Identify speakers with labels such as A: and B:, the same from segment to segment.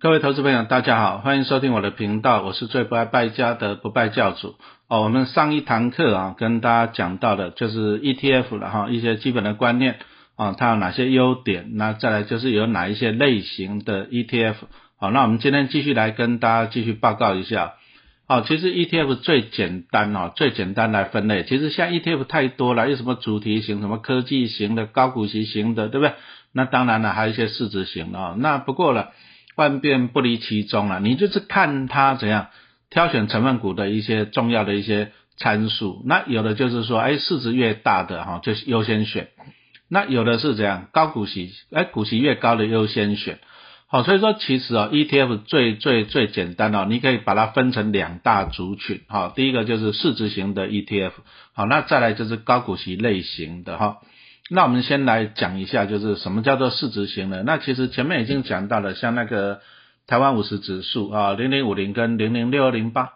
A: 各位投资朋友，大家好，欢迎收听我的频道，我是最不爱败家的不败教主。哦，我们上一堂课啊，跟大家讲到的就是 ETF 了哈，一些基本的观念啊，它有哪些优点？那再来就是有哪一些类型的 ETF？好，那我们今天继续来跟大家继续报告一下。好，其实 ETF 最简单哦，最简单来分类。其实像 ETF 太多了，有什么主题型、什么科技型的、高股息型的，对不对？那当然了，还有一些市值型的啊。那不过了。万变不离其宗了，你就是看它怎样挑选成分股的一些重要的一些参数。那有的就是说，哎，市值越大的哈，就优先选。那有的是怎样，高股息，哎，股息越高的优先选。好，所以说其实啊，ETF 最最最简单哦，你可以把它分成两大族群。好，第一个就是市值型的 ETF，好，那再来就是高股息类型的哈。那我们先来讲一下，就是什么叫做市值型的。那其实前面已经讲到了，像那个台湾五十指数啊，零零五零跟零零六二零八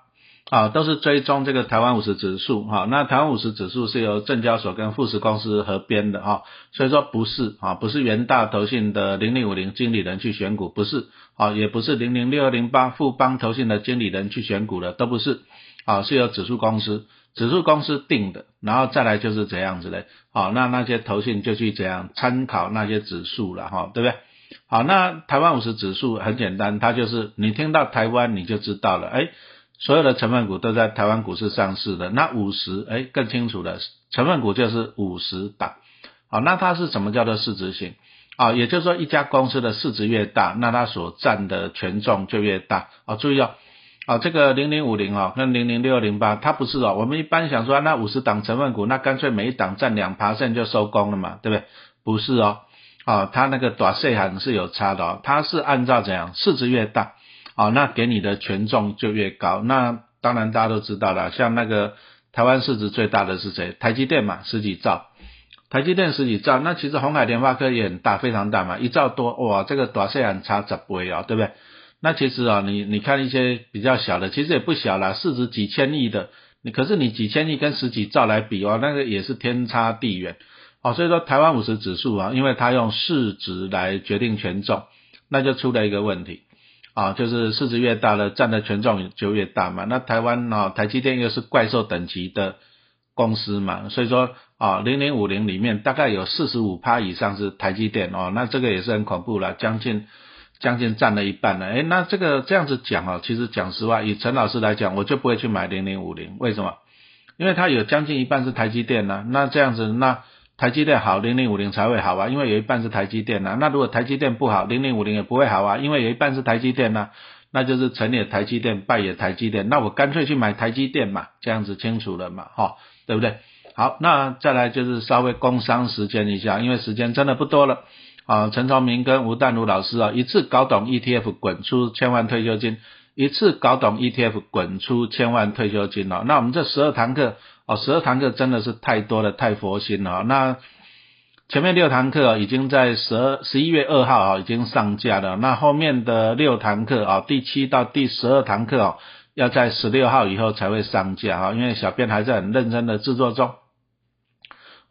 A: 啊，都是追踪这个台湾五十指数哈。那台湾五十指数是由证交所跟富时公司合编的哈，所以说不是啊，不是元大投信的零零五零经理人去选股，不是啊，也不是零零六二零八富邦投信的经理人去选股的，都不是啊，是由指数公司。指数公司定的，然后再来就是这样子的，好，那那些投信就去怎样参考那些指数了哈，对不对？好，那台湾五十指数很简单，它就是你听到台湾你就知道了，哎，所有的成分股都在台湾股市上市的，那五十哎更清楚的，成分股就是五十档，好，那它是什么叫做市值型？啊，也就是说一家公司的市值越大，那它所占的权重就越大，啊，注意哦。啊，这个零零五零哦，跟零零六零八，它不是哦。我们一般想说，那五十档成分股，那干脆每一档占两趴线就收工了嘛，对不对？不是哦，啊，它那个短线还是有差的哦。它是按照怎样，市值越大，啊，那给你的权重就越高。那当然大家都知道了，像那个台湾市值最大的是谁？台积电嘛，十几兆。台积电十几兆，那其实红海联发科也很大，非常大嘛，一兆多，哇，这个短线很差十倍哦，对不对？那其实啊，你你看一些比较小的，其实也不小啦，市值几千亿的，你可是你几千亿跟十几兆来比哦，那个也是天差地远哦。所以说台湾五十指数啊，因为它用市值来决定权重，那就出了一个问题啊，就是市值越大了，占的权重就越大嘛。那台湾啊，台积电又是怪兽等级的公司嘛，所以说啊，零零五零里面大概有四十五趴以上是台积电哦，那这个也是很恐怖了，将近。将近占了一半了，哎，那这个这样子讲啊，其实讲实话，以陈老师来讲，我就不会去买零零五零，为什么？因为它有将近一半是台积电呢，那这样子，那台积电好，零零五零才会好啊，因为有一半是台积电呢。那如果台积电不好，零零五零也不会好啊，因为有一半是台积电呢，那就是成也台积电，败也台积电，那我干脆去买台积电嘛，这样子清楚了嘛，哈，对不对？好，那再来就是稍微工商时间一下，因为时间真的不多了。啊，陈朝明跟吴淡如老师啊，一次搞懂 ETF 滚出千万退休金，一次搞懂 ETF 滚出千万退休金了。那我们这十二堂课哦，十二堂课真的是太多了，太佛心了。那前面六堂课已经在十二十一月二号啊已经上架了，那后面的六堂课啊，第七到第十二堂课哦，要在十六号以后才会上架啊，因为小编还在很认真的制作中。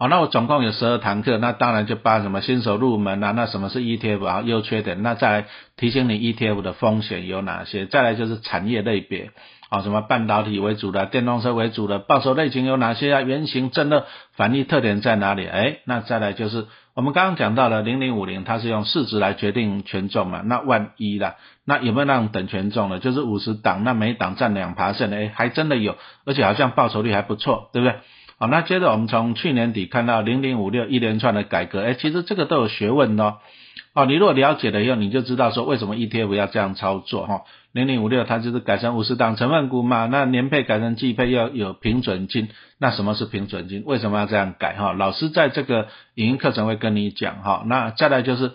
A: 好，那我总共有十二堂课，那当然就把什么新手入门啊，那什么是 ETF 啊，优缺点，那再来提醒你 ETF 的风险有哪些，再来就是产业类别，啊，什么半导体为主的，电动车为主的，报酬类型有哪些啊，原型正的反例特点在哪里？哎，那再来就是我们刚刚讲到了零零五零，它是用市值来决定权重嘛，那万一啦，那有没有那种等权重的？就是五十档，那每档占两趴线的，哎，还真的有，而且好像报酬率还不错，对不对？好，那接着我们从去年底看到零零五六一连串的改革，哎，其实这个都有学问哦。哦，你如果了解了以后，你就知道说为什么 ETF 要这样操作哈。零零五六它就是改成五十档成分股嘛，那年配改成季配要有平准金，那什么是平准金？为什么要这样改哈？老师在这个影音课程会跟你讲哈。那再来就是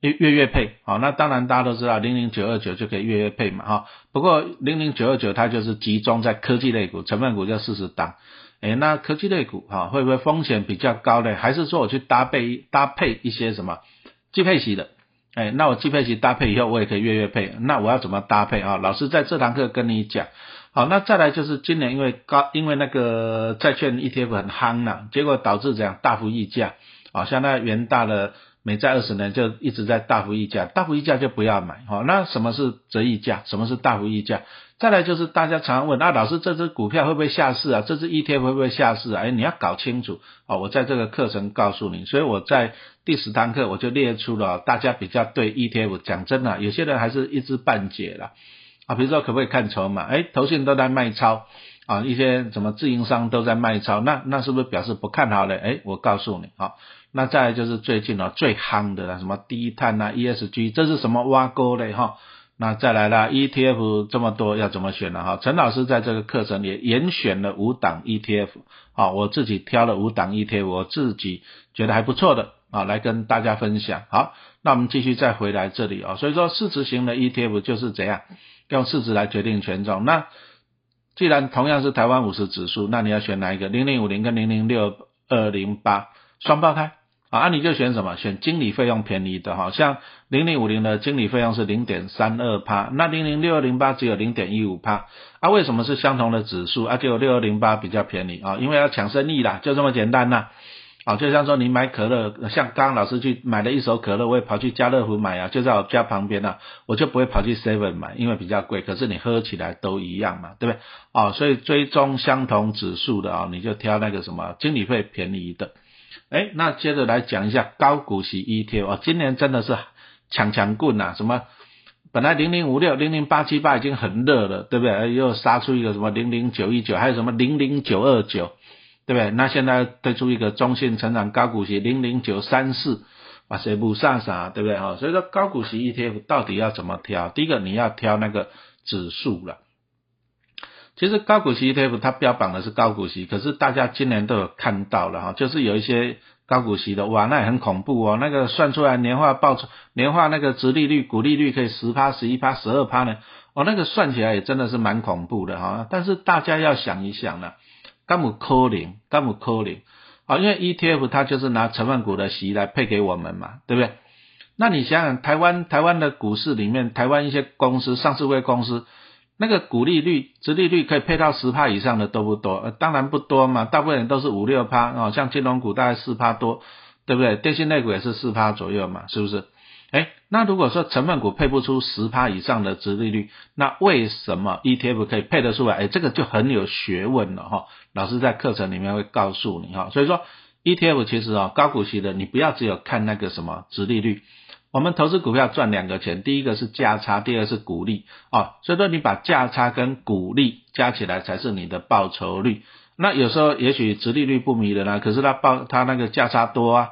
A: 月月月配，好，那当然大家都知道零零九二九就可以月月配嘛哈。不过零零九二九它就是集中在科技类股，成分股就四十档。哎，那科技类股哈，会不会风险比较高呢？还是说我去搭配搭配一些什么季配息的？哎，那我季配息搭配以后，我也可以月月配。那我要怎么搭配啊？老师在这堂课跟你讲。好，那再来就是今年因为高，因为那个债券 ETF 很夯了，结果导致这样大幅溢价。啊，像那元大的。美债二十年就一直在大幅溢价，大幅溢价就不要买哈。那什么是折溢价？什么是大幅溢价？再来就是大家常问啊，老师这只股票会不会下市啊？这只 ETF 会不会下市啊？哎，你要搞清楚啊！我在这个课程告诉你，所以我在第十堂课我就列出了大家比较对 ETF 讲真的，有些人还是一知半解了啊。比如说可不可以看筹码？哎，投信都在卖超啊，一些什么自营商都在卖超，那那是不是表示不看好了？哎，我告诉你啊，那再来就是最近啊最夯的了，什么低碳啊 ESG，这是什么挖沟嘞哈？那再来啦，ETF 这么多要怎么选呢？哈，陈老师在这个课程里严选了五档 ETF，啊，我自己挑了五档 ETF，我自己觉得还不错的啊，来跟大家分享。好，那我们继续再回来这里啊，所以说市值型的 ETF 就是怎样用市值来决定权重。那既然同样是台湾五十指数，那你要选哪一个？零零五零跟零零六二零八双胞胎。啊，你就选什么？选经理费用便宜的哈，像零零五零的经理费用是零点三二帕，那零零六二零八只有零点一五帕。啊，为什么是相同的指数啊？就六二零八比较便宜啊？因为要抢生意啦，就这么简单呐。啊，就像说你买可乐，像刚刚老师去买了一手可乐，我也跑去家乐福买啊，就在我家旁边呐，我就不会跑去 seven 买，因为比较贵。可是你喝起来都一样嘛，对不对？哦，所以追踪相同指数的啊，你就挑那个什么经理费便宜的。哎，那接着来讲一下高股息 ETF 哦，今年真的是强强棍呐！什么本来零零五六、零零八七八已经很热了，对不对？又杀出一个什么零零九一九，还有什么零零九二九，对不对？那现在推出一个中性成长高股息零零九三四，哇，谁不上啥，对不对？哈，所以说高股息 ETF 到底要怎么挑？第一个你要挑那个指数了。其实高股息 ETF 它标榜的是高股息，可是大家今年都有看到了哈，就是有一些高股息的，哇，那也很恐怖哦，那个算出来年化报酬、年化那个值利率、股利率可以十趴、十一趴、十二趴呢，哦，那个算起来也真的是蛮恐怖的哈。但是大家要想一想呢，干姆科林，干姆科林，啊，因为 ETF 它就是拿成分股的息来配给我们嘛，对不对？那你想想，台湾台湾的股市里面，台湾一些公司、上市会公司。那个股利率、殖利率可以配到十趴以上的多不多？呃，当然不多嘛，大部分人都是五六趴哦，像金融股大概四趴多，对不对？电信类股也是四趴左右嘛，是不是？哎，那如果说成分股配不出十趴以上的殖利率，那为什么 ETF 可以配得出来？哎，这个就很有学问了哈。老师在课程里面会告诉你哈，所以说 ETF 其实啊，高股息的你不要只有看那个什么殖利率。我们投资股票赚两个钱，第一个是价差，第二是股利啊。所以说你把价差跟股利加起来才是你的报酬率。那有时候也许殖利率不迷人啊，可是它报它那个价差多啊，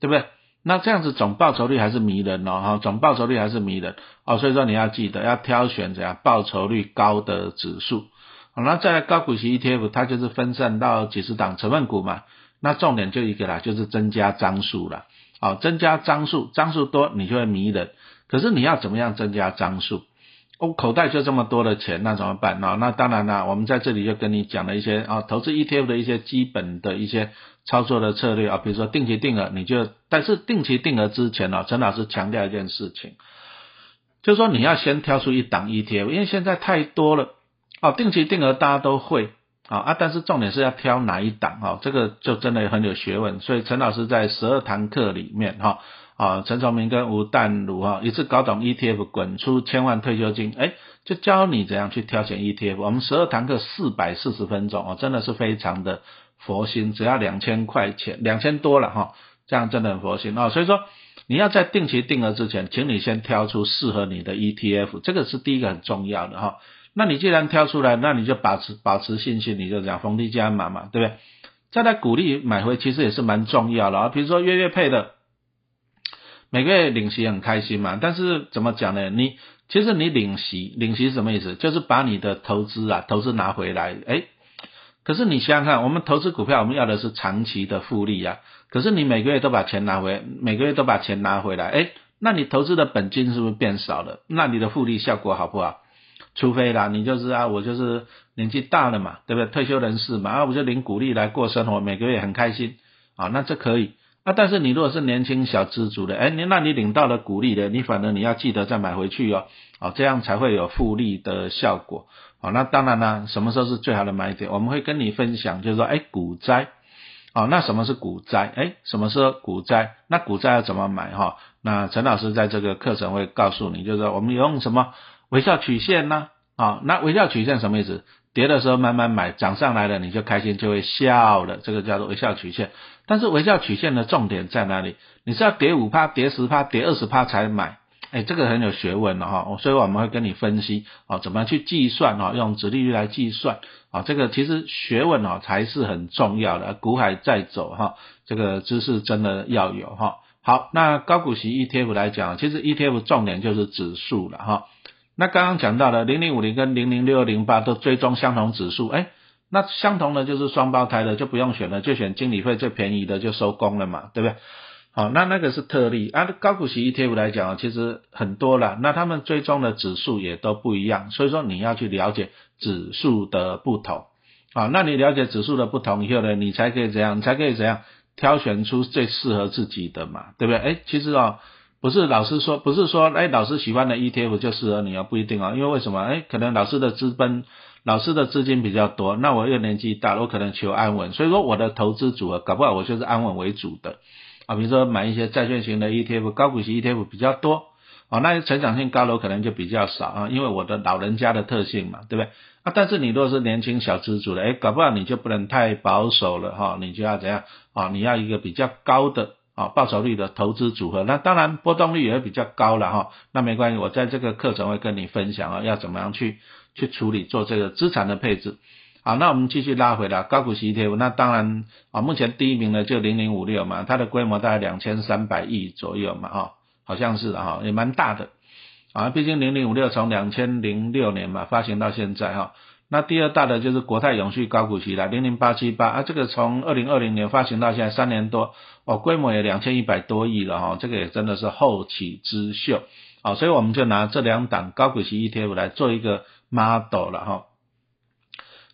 A: 对不对？那这样子总报酬率还是迷人哦，哈，总报酬率还是迷人哦。所以说你要记得要挑选怎样报酬率高的指数。好，那再来高股息 ETF，它就是分散到几十档成分股嘛。那重点就一个啦，就是增加张数了。好，增加张数，张数多你就会迷人。可是你要怎么样增加张数？我口袋就这么多的钱，那怎么办？那那当然啦，我们在这里就跟你讲了一些啊，投资 ETF 的一些基本的一些操作的策略啊，比如说定期定额，你就但是定期定额之前呢，陈老师强调一件事情，就是说你要先挑出一档 ETF，因为现在太多了哦，定期定额大家都会。啊啊！但是重点是要挑哪一档哈，这个就真的很有学问。所以陈老师在十二堂课里面哈啊，陈崇明跟吴淡如哈一次搞懂 ETF，滚出千万退休金，哎，就教你怎样去挑选 ETF。我们十二堂课四百四十分钟哦，真的是非常的佛心，只要两千块钱，两千多了哈，这样真的很佛心啊。所以说你要在定期定额之前，请你先挑出适合你的 ETF，这个是第一个很重要的哈。那你既然挑出来，那你就保持保持信心，你就讲逢低加码嘛，对不对？再来鼓励买回，其实也是蛮重要的啊。比如说月月配的，每个月领息很开心嘛。但是怎么讲呢？你其实你领息，领息是什么意思？就是把你的投资啊，投资拿回来。哎，可是你想想看，我们投资股票，我们要的是长期的复利啊。可是你每个月都把钱拿回，每个月都把钱拿回来，哎，那你投资的本金是不是变少了？那你的复利效果好不好？除非啦，你就是啊，我就是年纪大了嘛，对不对？退休人士嘛，啊，我就领股利来过生活，每个月很开心啊，那这可以啊。但是你如果是年轻小资族的，哎，你那你领到了股利的，你反正你要记得再买回去哦，哦，这样才会有复利的效果。哦，那当然啦，什么时候是最好的买点？我们会跟你分享，就是说，哎，股灾，好，那什么是股灾？哎，什么是股灾？那股灾要怎么买哈？那陈老师在这个课程会告诉你，就是我们用什么微笑曲线呢？啊，那微笑曲线什么意思？跌的时候慢慢买，涨上来了你就开心就会笑了，这个叫做微笑曲线。但是微笑曲线的重点在哪里？你是要跌五趴、跌十趴、跌二十趴才买？哎，这个很有学问的哈，所以我们会跟你分析啊，怎么去计算啊，用直利率来计算啊，这个其实学问啊才是很重要的，股海在走哈，这个知识真的要有哈。好，那高股息 ETF 来讲，其实 ETF 重点就是指数了哈。那刚刚讲到的零零五零跟零零六二零八都追踪相同指数，哎，那相同的就是双胞胎的就不用选了，就选经理费最便宜的就收工了嘛，对不对？好，那那个是特例啊。高股息 ETF 来讲其实很多了，那他们追踪的指数也都不一样，所以说你要去了解指数的不同。好，那你了解指数的不同以后呢，你才可以怎样？才可以怎样挑选出最适合自己的嘛，对不对？哎，其实哦，不是老师说，不是说哎老师喜欢的 ETF 就适合你啊，不一定啊，因为为什么？哎，可能老师的资本、老师的资金比较多，那我又年纪大，我可能求安稳，所以说我的投资组合搞不好我就是安稳为主的。啊，比如说买一些债券型的 ETF，高股息 ETF 比较多，啊，那成长性高楼可能就比较少啊，因为我的老人家的特性嘛，对不对？啊，但是你如果是年轻小资主的，哎，搞不好你就不能太保守了哈，你就要怎样啊？你要一个比较高的啊报酬率的投资组合，那当然波动率也会比较高了哈，那没关系，我在这个课程会跟你分享啊，要怎么样去去处理做这个资产的配置。好，那我们继续拉回来高股息 ETF，那当然啊，目前第一名呢就零零五六嘛，它的规模大概两千三百亿左右嘛，哈，好像是哈，也蛮大的。啊，毕竟零零五六从两千零六年嘛发行到现在哈，那第二大的就是国泰永续高股息了，零零八七八啊，这个从二零二零年发行到现在三年多，哦，规模也两千一百多亿了哈，这个也真的是后起之秀，好，所以我们就拿这两档高股息 ETF 来做一个 model 了哈。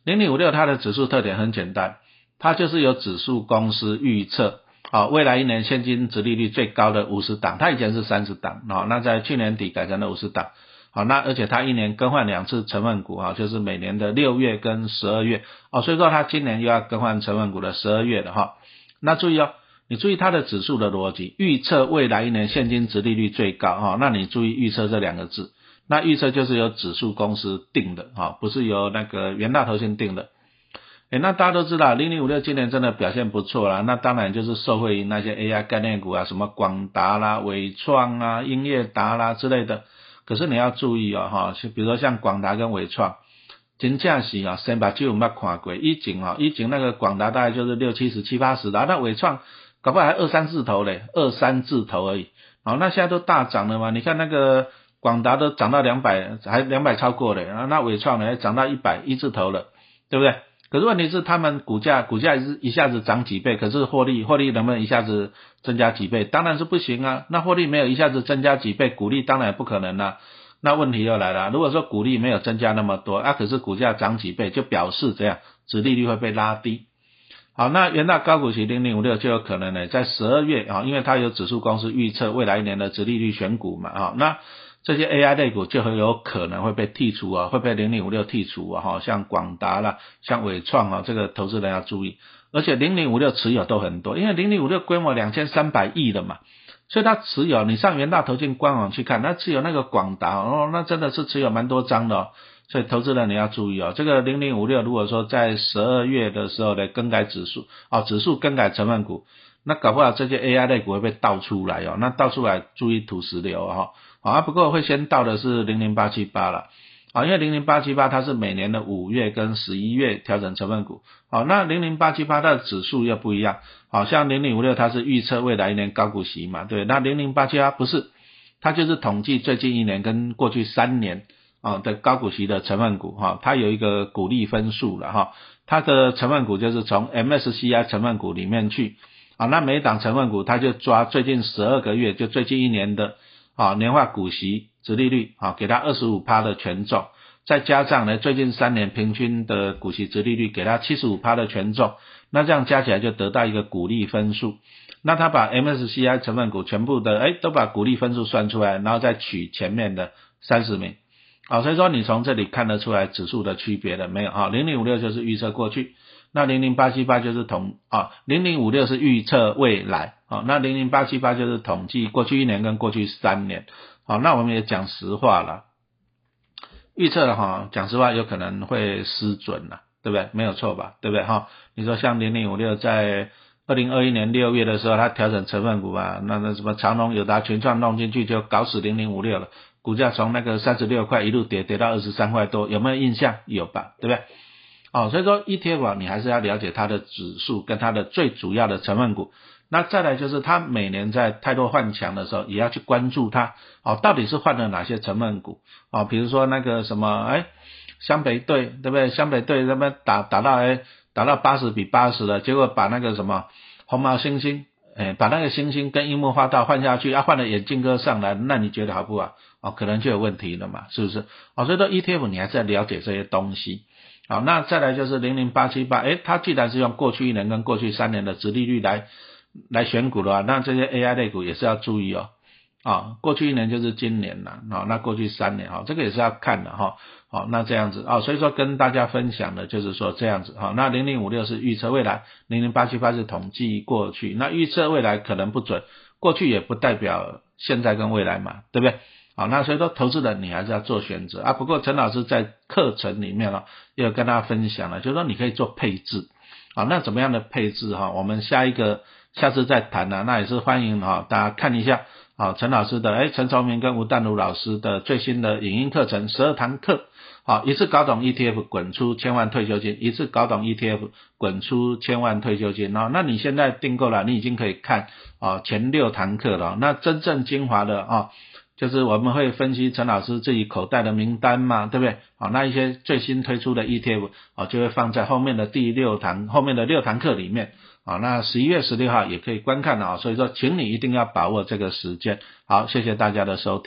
A: 零零五六它的指数特点很简单，它就是由指数公司预测啊未来一年现金值利率最高的五十档，它以前是三十档啊，那在去年底改成了五十档，好，那而且它一年更换两次成分股啊，就是每年的六月跟十二月哦，所以说它今年又要更换成分股的十二月的哈，那注意哦，你注意它的指数的逻辑，预测未来一年现金值利率最高哈，那你注意预测这两个字。那预测就是由指数公司定的，哈，不是由那个元大投先定的。哎，那大家都知道，零零五六今年真的表现不错啦，那当然就是受惠于那些 AI 概念股啊，什么广达啦、伟创啊、英业达啦之类的。可是你要注意哦，哈，比如说像广达跟伟创，真正是啊，先把旧没看过，以前啊，以前那个广达大概就是六七十、七八十的，那伟创搞不好还二三字头嘞，二三字头而已。好，那现在都大涨了嘛？你看那个。广达都涨到两百，还两百超过了，然后那伟创呢，涨到一百一字头了，对不对？可是问题是，他们股价股价是一下子涨几倍，可是获利获利能不能一下子增加几倍？当然是不行啊。那获利没有一下子增加几倍，股利当然不可能了。那问题又来了，如果说股利没有增加那么多，啊，可是股价涨几倍，就表示这样，殖利率会被拉低。好，那元大高股息零零五六就有可能呢，在十二月啊，因为它有指数公司预测未来一年的殖利率选股嘛，啊，那。这些 AI 类股就很有可能会被剔除啊，会被零零五六剔除啊，哈，像广达啦，像伟创啊，这个投资人要注意。而且零零五六持有都很多，因为零零五六规模两千三百亿的嘛，所以它持有，你上元大投信官网去看，它持有那个广达哦，那真的是持有蛮多张的哦，所以投资人你要注意哦。这个零零五六如果说在十二月的时候来更改指数，哦，指数更改成分股，那搞不好这些 AI 类股会被倒出来哦，那倒出来注意土石流哈。啊，不过会先到的是零零八七八了，啊，因为零零八七八它是每年的五月跟十一月调整成分股，好，那零零八七八它的指数又不一样，好像零零五六它是预测未来一年高股息嘛，对，那零零八七八不是，它就是统计最近一年跟过去三年啊的高股息的成分股，哈，它有一个股利分数了哈，它的成分股就是从 MSCI 成分股里面去，啊，那每一档成分股它就抓最近十二个月就最近一年的。啊，年化股息、殖利率啊，给它二十五趴的权重，再加上呢，最近三年平均的股息、殖利率给它七十五趴的权重，那这样加起来就得到一个股利分数。那他把 MSCI 成分股全部的哎，都把股利分数算出来，然后再取前面的三十名。好，所以说你从这里看得出来指数的区别了没有？啊，零零五六就是预测过去，那零零八七八就是同啊，零零五六是预测未来啊，那零零八七八就是统计过去一年跟过去三年。好，那我们也讲实话了，预测的哈，讲实话有可能会失准了，对不对？没有错吧？对不对哈？你说像零零五六在二零二一年六月的时候，它调整成分股吧，那那什么长隆、友达、全创弄进去就搞死零零五六了，股价从那个三十六块一路跌跌到二十三块多，有没有印象？有吧？对不对？哦，所以说 ETF 你还是要了解它的指数跟它的最主要的成分股。那再来就是它每年在太多换强的时候，也要去关注它哦，到底是换了哪些成分股啊？比如说那个什么，哎，湘北队对不对？湘北队那边打打到哎打到八十比八十了，结果把那个什么红毛猩猩，哎，把那个猩猩跟樱木花道换下去，啊换了眼镜哥上来，那你觉得好不好？哦，可能就有问题了嘛，是不是？哦，所以说 ETF 你还是要了解这些东西。好，那再来就是零零八七八，哎，它既然是用过去一年跟过去三年的殖利率来。来选股的话，那这些 AI 类股也是要注意哦。啊，过去一年就是今年了，啊，那过去三年哈，这个也是要看的哈。好，那这样子啊，所以说跟大家分享的就是说这样子哈。那零零五六是预测未来，零零八七八是统计过去。那预测未来可能不准，过去也不代表现在跟未来嘛，对不对？好，那所以说投资人你还是要做选择啊。不过陈老师在课程里面呢，也有跟大家分享了，就是说你可以做配置。啊，那怎么样的配置哈？我们下一个。下次再谈呢，那也是欢迎哈，大家看一下好，陈老师的哎，陈崇明跟吴淡如老师的最新的影音课程十二堂课，好，一次搞懂 ETF，滚出千万退休金，一次搞懂 ETF，滚出千万退休金啊，那你现在订购了，你已经可以看啊前六堂课了，那真正精华的啊，就是我们会分析陈老师自己口袋的名单嘛，对不对？好，那一些最新推出的 ETF 哦，就会放在后面的第六堂后面的六堂课里面。啊，那十一月十六号也可以观看的啊，所以说，请你一定要把握这个时间。好，谢谢大家的收听。